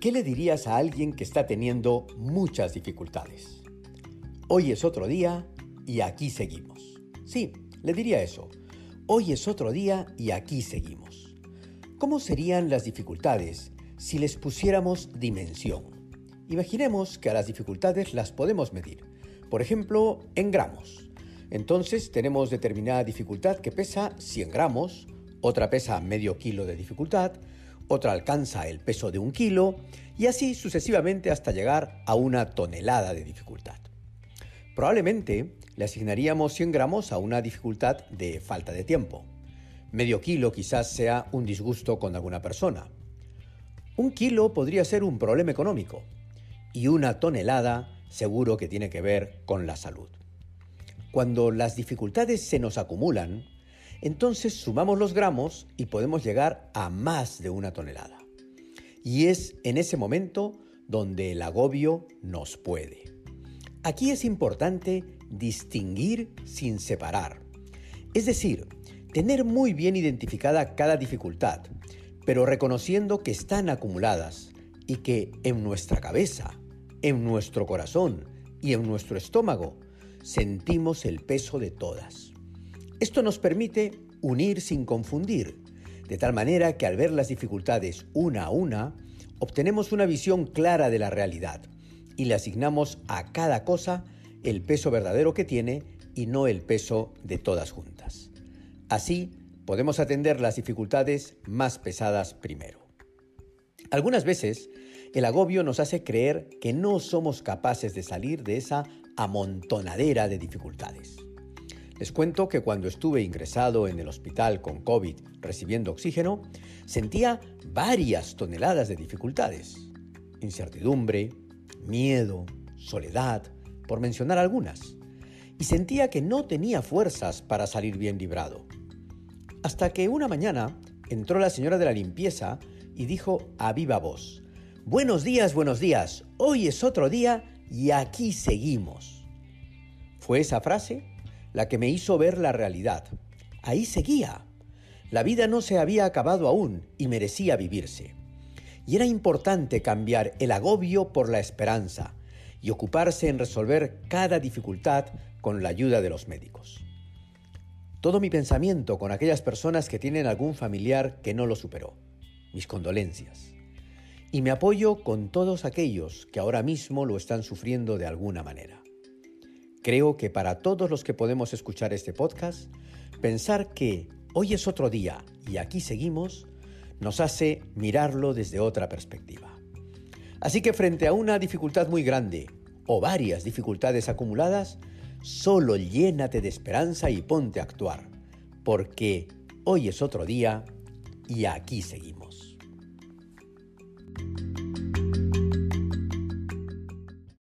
¿Qué le dirías a alguien que está teniendo muchas dificultades? Hoy es otro día y aquí seguimos. Sí, le diría eso. Hoy es otro día y aquí seguimos. ¿Cómo serían las dificultades si les pusiéramos dimensión? Imaginemos que a las dificultades las podemos medir. Por ejemplo, en gramos. Entonces tenemos determinada dificultad que pesa 100 gramos, otra pesa medio kilo de dificultad, otra alcanza el peso de un kilo y así sucesivamente hasta llegar a una tonelada de dificultad. Probablemente le asignaríamos 100 gramos a una dificultad de falta de tiempo. Medio kilo quizás sea un disgusto con alguna persona. Un kilo podría ser un problema económico y una tonelada seguro que tiene que ver con la salud. Cuando las dificultades se nos acumulan, entonces sumamos los gramos y podemos llegar a más de una tonelada. Y es en ese momento donde el agobio nos puede. Aquí es importante distinguir sin separar. Es decir, tener muy bien identificada cada dificultad, pero reconociendo que están acumuladas y que en nuestra cabeza, en nuestro corazón y en nuestro estómago sentimos el peso de todas. Esto nos permite unir sin confundir, de tal manera que al ver las dificultades una a una, obtenemos una visión clara de la realidad y le asignamos a cada cosa el peso verdadero que tiene y no el peso de todas juntas. Así podemos atender las dificultades más pesadas primero. Algunas veces el agobio nos hace creer que no somos capaces de salir de esa amontonadera de dificultades. Les cuento que cuando estuve ingresado en el hospital con COVID recibiendo oxígeno, sentía varias toneladas de dificultades. Incertidumbre, miedo, soledad, por mencionar algunas. Y sentía que no tenía fuerzas para salir bien librado. Hasta que una mañana entró la señora de la limpieza y dijo a viva voz, Buenos días, buenos días, hoy es otro día y aquí seguimos. Fue esa frase la que me hizo ver la realidad. Ahí seguía. La vida no se había acabado aún y merecía vivirse. Y era importante cambiar el agobio por la esperanza y ocuparse en resolver cada dificultad con la ayuda de los médicos. Todo mi pensamiento con aquellas personas que tienen algún familiar que no lo superó. Mis condolencias. Y me apoyo con todos aquellos que ahora mismo lo están sufriendo de alguna manera. Creo que para todos los que podemos escuchar este podcast, pensar que hoy es otro día y aquí seguimos, nos hace mirarlo desde otra perspectiva. Así que frente a una dificultad muy grande o varias dificultades acumuladas, solo llénate de esperanza y ponte a actuar, porque hoy es otro día y aquí seguimos.